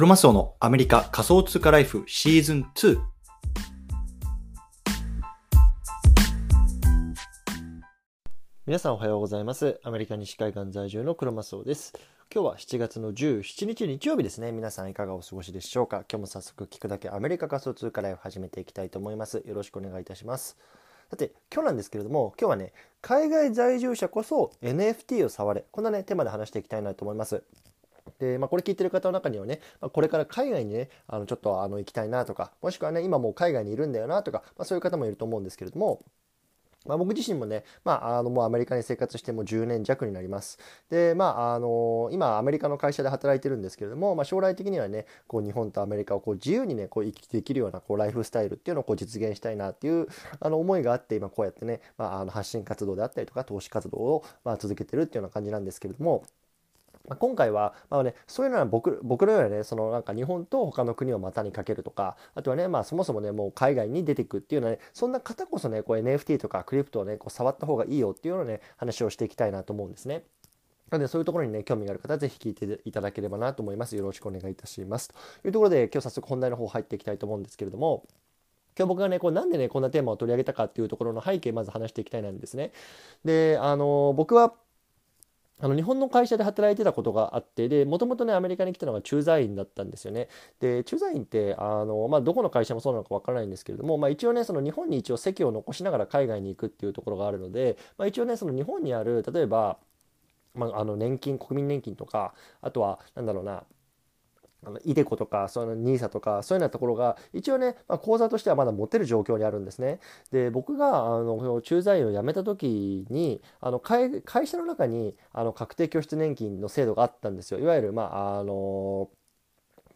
クロマスオのアメリカ仮想通貨ライフシーズン2。皆さんおはようございます。アメリカ西海岸在住のクロマスオです。今日は7月の17日日曜日ですね。皆さんいかがお過ごしでしょうか？今日も早速聞くだけアメリカ仮想通貨ライフ始めていきたいと思います。よろしくお願いいたします。さて、今日なんですけれども、今日はね、海外在住者こそ NFT を触れ。こんなね、テーマで話していきたいなと思います。で、まあ、これ聞いてる方の中にはね、まあ、これから海外にね、あの、ちょっとあの、行きたいなとか、もしくはね、今もう海外にいるんだよなとか、まあ、そういう方もいると思うんですけれども、まあ、僕自身もね、まあ、あのもうアメリカに生活しても10年弱になります。で、まあ、あの今アメリカの会社で働いてるんですけれども、まあ、将来的にはね、こう日本とアメリカをこう自由にね、こう生きていけるようなこうライフスタイルっていうのをこう実現したいなっていうあの思いがあって、今こうやってね、まあ、あの発信活動であったりとか投資活動をまあ続けてるっていうような感じなんですけれども、ま、今回は、まあね、そういうのは僕僕のようなねそのなんか日本と他の国を股にかけるとかあとはね、まあ、そもそもねもう海外に出ていくっていうのはねそんな方こそねこう NFT とかクリプトをねこう触った方がいいよっていうようなね話をしていきたいなと思うんですね。なので、そういうところにね、興味がある方はぜひ聞いていただければなと思います。よろしくお願いいたします。というところで、今日早速本題の方入っていきたいと思うんですけれども、今日僕がね、こうなんでね、こんなテーマを取り上げたかっていうところの背景、まず話していきたいなんですね。で、あの、僕は、あの日本の会社で働いてたことがあってでもともとねアメリカに来たのが駐在員だったんですよね。で駐在員ってあの、まあ、どこの会社もそうなのかわからないんですけれども、まあ、一応ねその日本に一応席を残しながら海外に行くっていうところがあるので、まあ、一応ねその日本にある例えば、まあ、あの年金国民年金とかあとは何だろうなあのイデコとかその NISA とかそういうようなところが一応ね、まあ、口座としてはまだ持てる状況にあるんですね。で僕があの駐在員を辞めた時にあの会会社の中にあの確定拠出年金の制度があったんですよ。いわゆる、まああの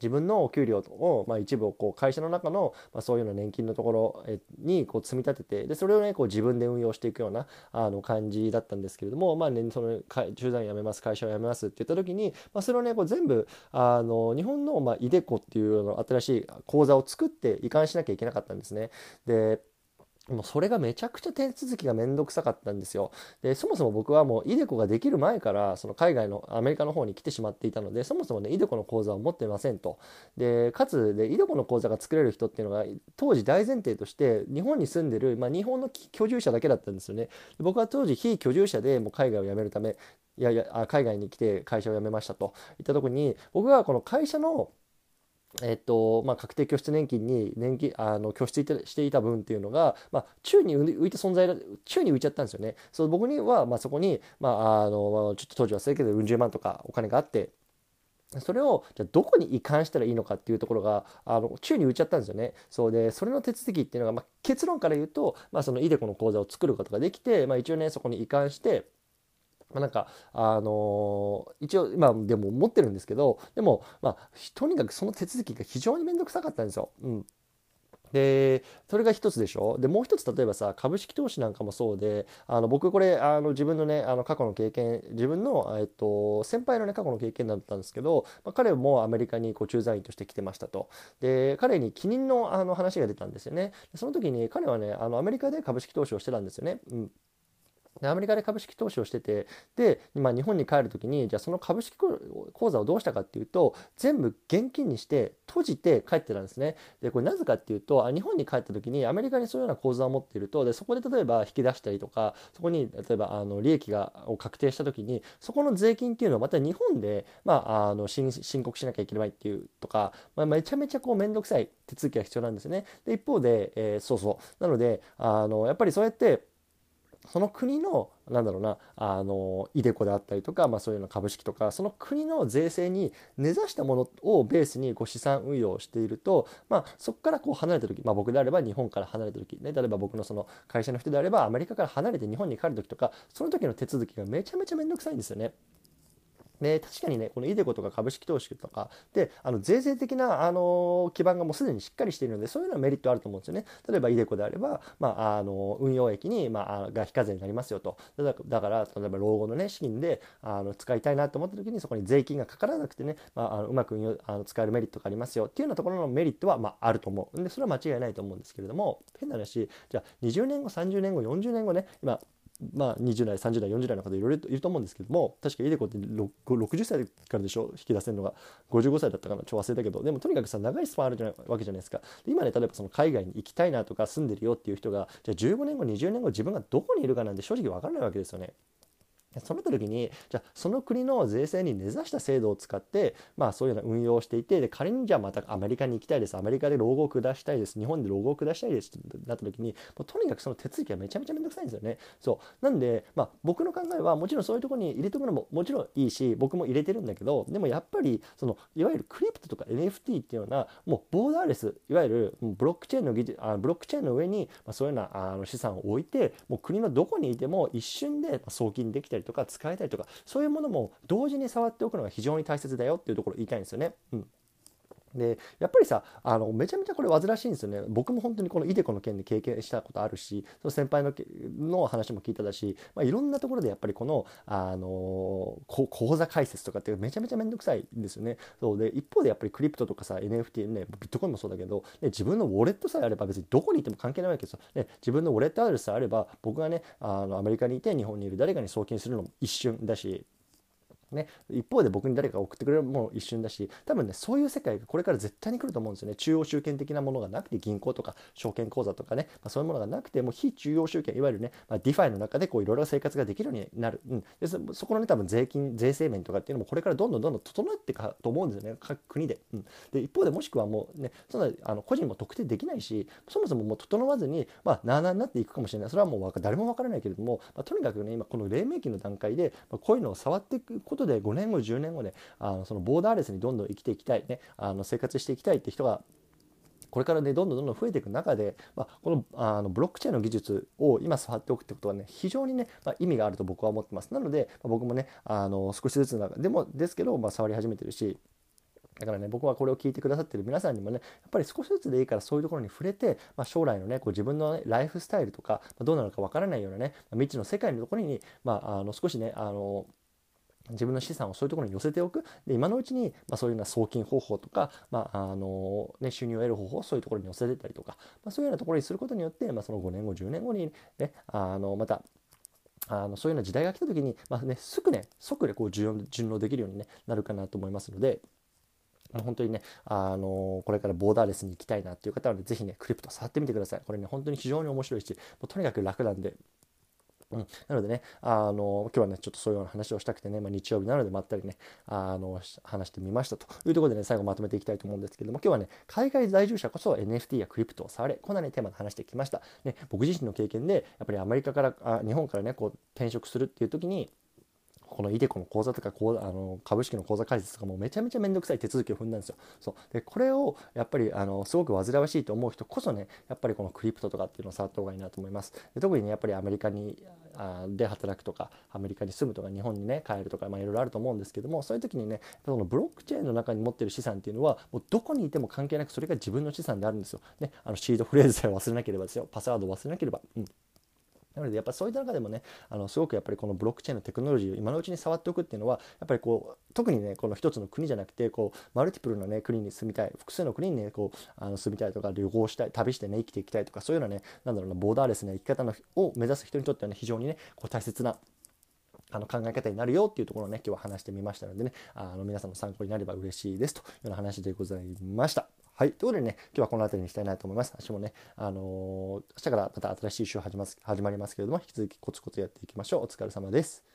自分のお給料を、まあ、一部をこう会社の中の、まあ、そういうような年金のところにこう積み立ててでそれをねこう自分で運用していくようなあの感じだったんですけれども、まあね、その駐在員辞めます会社を辞めますって言った時に、まあ、それをねこう全部あの日本の、まあ、イデコっていうの新しい口座を作って移管しなきゃいけなかったんですね。でもうそれがめちゃくちゃ手続きがめんどくさかったんですよ。で、そもそも僕はもうイデコができる前から、その海外のアメリカの方に来てしまっていたので、そもそもね、イデコの口座を持ってませんと。で、かつ、で、イデコの口座が作れる人っていうのが、当時大前提として、日本に住んでる、まあ、日本の居住者だけだったんですよね。僕は当時非居住者でもう海外を辞めるため、いやいや、海外に来て会社を辞めましたといったとこに、僕はこの会社のえっとまあ、確定拠出年金に年金あの拠出していた分っていうのが、まあ、宙に浮いた存在宙に浮いちゃったんですよね。そう僕には、まあ、そこに、まあ、あのちょっと当時忘れけどうん十万とかお金があってそれをじゃどこに移管したらいいのかっていうところがあの宙に浮いちゃったんですよね。そうでそれの手続きっていうのが、まあ、結論から言うと、まあ、そのイデコの口座を作ることができて、まあ、一応ねそこに移管してまあ、なんか、あのー、一応、今でも持ってるんですけど、でも、まあ、とにかくその手続きが非常にめんどくさかったんですよ。うん。でそれが一つでしょ？でもう一つ例えばさ株式投資なんかもそうであの僕これあの自分のねあの過去の経験自分の、えっと、先輩のね過去の経験だったんですけど、まあ、彼もアメリカにこう駐在員として来てましたとで彼に帰任のあの話が出たんですよねその時に彼はねあのアメリカで株式投資をしてたんですよね。うんでアメリカで株式投資をしててで今日本に帰る時にじゃあその株式口座をどうしたかっていうと全部現金にして閉じて帰ってたんですね。でこれなぜかっていうと日本に帰った時にアメリカにそういうような口座を持っているとでそこで例えば引き出したりとかそこに例えばあの利益がを確定した時にそこの税金っていうのをまた日本で、まあ、あの申告しなきゃいけないっていうとか、まあ、めちゃめちゃこう面倒くさい手続きが必要なんですね。で一方で、えー、そうそう。なのであのやっぱりそうやってその国のなんだろうなあの ideco であったりとか、まあ、そういうような株式とかその国の税制に根ざしたものをベースにこう資産運用をしていると、まあ、そこからこう離れた時、まあ、僕であれば日本から離れた時、ね、例えば僕のその会社の人であればアメリカから離れて日本に帰る時とかその時の手続きがめちゃめちゃ面倒くさいんですよね。で確かにねこのイデコとか株式投資とかであの税制的なあの基盤がもうすでにしっかりしているのでそういうのはメリットあると思うんですよね。例えばイデコであれば、まあ、あの運用益に、まあ、が非課税になりますよと。だから例えば老後のね資金であの使いたいなと思った時にそこに税金がかからなくてね、まあ、あのうまく運用あの使えるメリットがありますよ。っていうようなところのメリットは、まあ、あると思う。んでそれは間違いないと思うんですけれども変な話じゃあ20年後30年後40年後ね今まあ、20代30代40代の方いろいろいると思うんですけども確かイデコって60歳からでしょ引き出せるのが。55歳だったかな？ちょ忘れたけど。でもとにかくさ長いスパンあるじゃないわけじゃないですか。今ね例えばその海外に行きたいなとか住んでるよっていう人がじゃあ15年後20年後自分がどこにいるかなんて正直分からないわけですよね。そうなった時にじゃあその国の税制に根ざした制度を使って、まあ、そういうの運用をしていてで仮にじゃあまたアメリカに行きたいです。アメリカで老後を下したいです。日本で老後を下したいです。ってなった時にもうとにかくその手続きがめちゃめちゃめんどくさいんですよね。そう。なんで、まあ、僕の考えはもちろんそういうところに入れておくのももちろんいいし僕も入れてるんだけどでもやっぱりそのいわゆるクリプトとか NFT っていうようなもうボーダーレスいわゆるブロックチェーンの技術あブロックチェーンの上に、まあ、そういうようなあの資産を置いてもう国のどこにいても一瞬で送金できたりとか使えたりとかそういうものも同時に触っておくのが非常に大切だよっていうところを言いたいんですよね。うんでやっぱりさあのめちゃめちゃこれ煩わしいんですよね。僕も本当にこのイデコの件で経験したことあるしその先輩のの話も聞いただし、まあ、いろんなところでやっぱりこのあの口座開設とかってめちゃめちゃ面倒くさいんですよね。そう。で一方でやっぱりクリプトとかさ NFT ねビットコインもそうだけど、ね、自分のウォレットさえあれば別にどこにいても関係ないわけですよ、ね、自分のウォレットアドレスさえあれば僕がねあのアメリカにいて日本にいる誰かに送金するのも一瞬だしね、一方で僕に誰か送ってくれるも一瞬だし多分ねそういう世界がこれから絶対に来ると思うんですよね。中央集権的なものがなくて銀行とか証券口座とかね、まあ、そういうものがなくてもう非中央集権いわゆるね、まあ、 DeFi の中でこういろいろ生活ができるようになる、うん、でそこのね多分税金税制面とかっていうのもこれからどんどんどんどん整っていくと思うんですよね。各国で,、うん、で一方でもしくはもうねそんなあの個人も特定できないしそもそももう整わずにまあなあなあになっていくかもしれない。それはもう誰もわからないけれども、まあ、とにかくね今この黎明期の段階で、まあ、こういうのを触っていくことで5年後10年後ねあのそのボーダーレスにどんどん生きていきたいねあの生活していきたいって人がこれからねどんどんどんどん増えていく中で、まあ、このあのブロックチェーンの技術を今触っておくってことはね非常にね、まあ、意味があると僕は思ってます。なので、まあ、僕もねあの少しずつでもですけど、まあ、触り始めてるしだからね僕はこれを聞いてくださってる皆さんにもねやっぱり少しずつでいいからそういうところに触れて、まあ、将来のねこう自分の、ね、ライフスタイルとか、まあ、どうなのかわからないようなね未知の世界のところに、まあ、あの少しねあの自分の資産をそういうところに寄せておくで今のうちに、まあ、そういうような送金方法とか、まああのね、収入を得る方法をそういうところに寄せてたりとか、まあ、そういうようなところにすることによって、まあ、その5年後10年後に、ね、あのまたあのそういうような時代が来た時に、まあね、すぐね即でこう順応できるように、ね、なるかなと思いますので。本当にね、あのこれからボーダーレスに行きたいなっていう方は、ね、ぜひね、クリプト触ってみてください。これね、本当に非常に面白いし、もうとにかく楽なんで、うん、なのでね、あの、今日はね、ちょっとそういうような話をしたくてね、まあ、日曜日なのでまったりね、あの、話してみましたというところでね、最後まとめていきたいと思うんですけども、今日はね、海外在住者こそ NFT やクリプトを触れ、こんなね、テーマで話してきました。ね、僕自身の経験で、やっぱりアメリカから、あ日本からね、こう、転職するっていう時に、このイデコの口座とかこうあの株式の口座開設とかもめちゃめちゃめんどくさい手続きを踏んだんですよ。そうでこれをやっぱりあのすごく煩わしいと思う人こそねやっぱりこのクリプトとかっていうのを触った方がいいなと思います。で特にねやっぱりアメリカにあで働くとかアメリカに住むとか日本にね帰るとか、いろいろあると思うんですけどもそういう時にねそのブロックチェーンの中に持ってる資産っていうのはもうどこにいても関係なくそれが自分の資産であるんですよ。ね、あのシードフレーズさえ忘れなければですよパスワード忘れなければ。うんなのでやっぱそういった中でもねあのすごくやっぱりこのブロックチェーンのテクノロジーを今のうちに触っておくっていうのはやっぱりこう特にねこの一つの国じゃなくてこうマルティプルなね国に住みたい複数の国にねこうあの住みたいとか旅行したい旅してね生きていきたいとかそういうようなねなんだろうなボーダーレスな生き方のを目指す人にとってはね非常にねこう大切なあの考え方になるよっていうところをね今日は話してみましたのでねあの皆さんの参考になれば嬉しいですというような話でございました。はい。ということでね、今日はこの辺りにしたいなと思います。明日もね、あのー、明日からまた新しい週始ま始まりますけれども、引き続きコツコツやっていきましょう。お疲れ様です。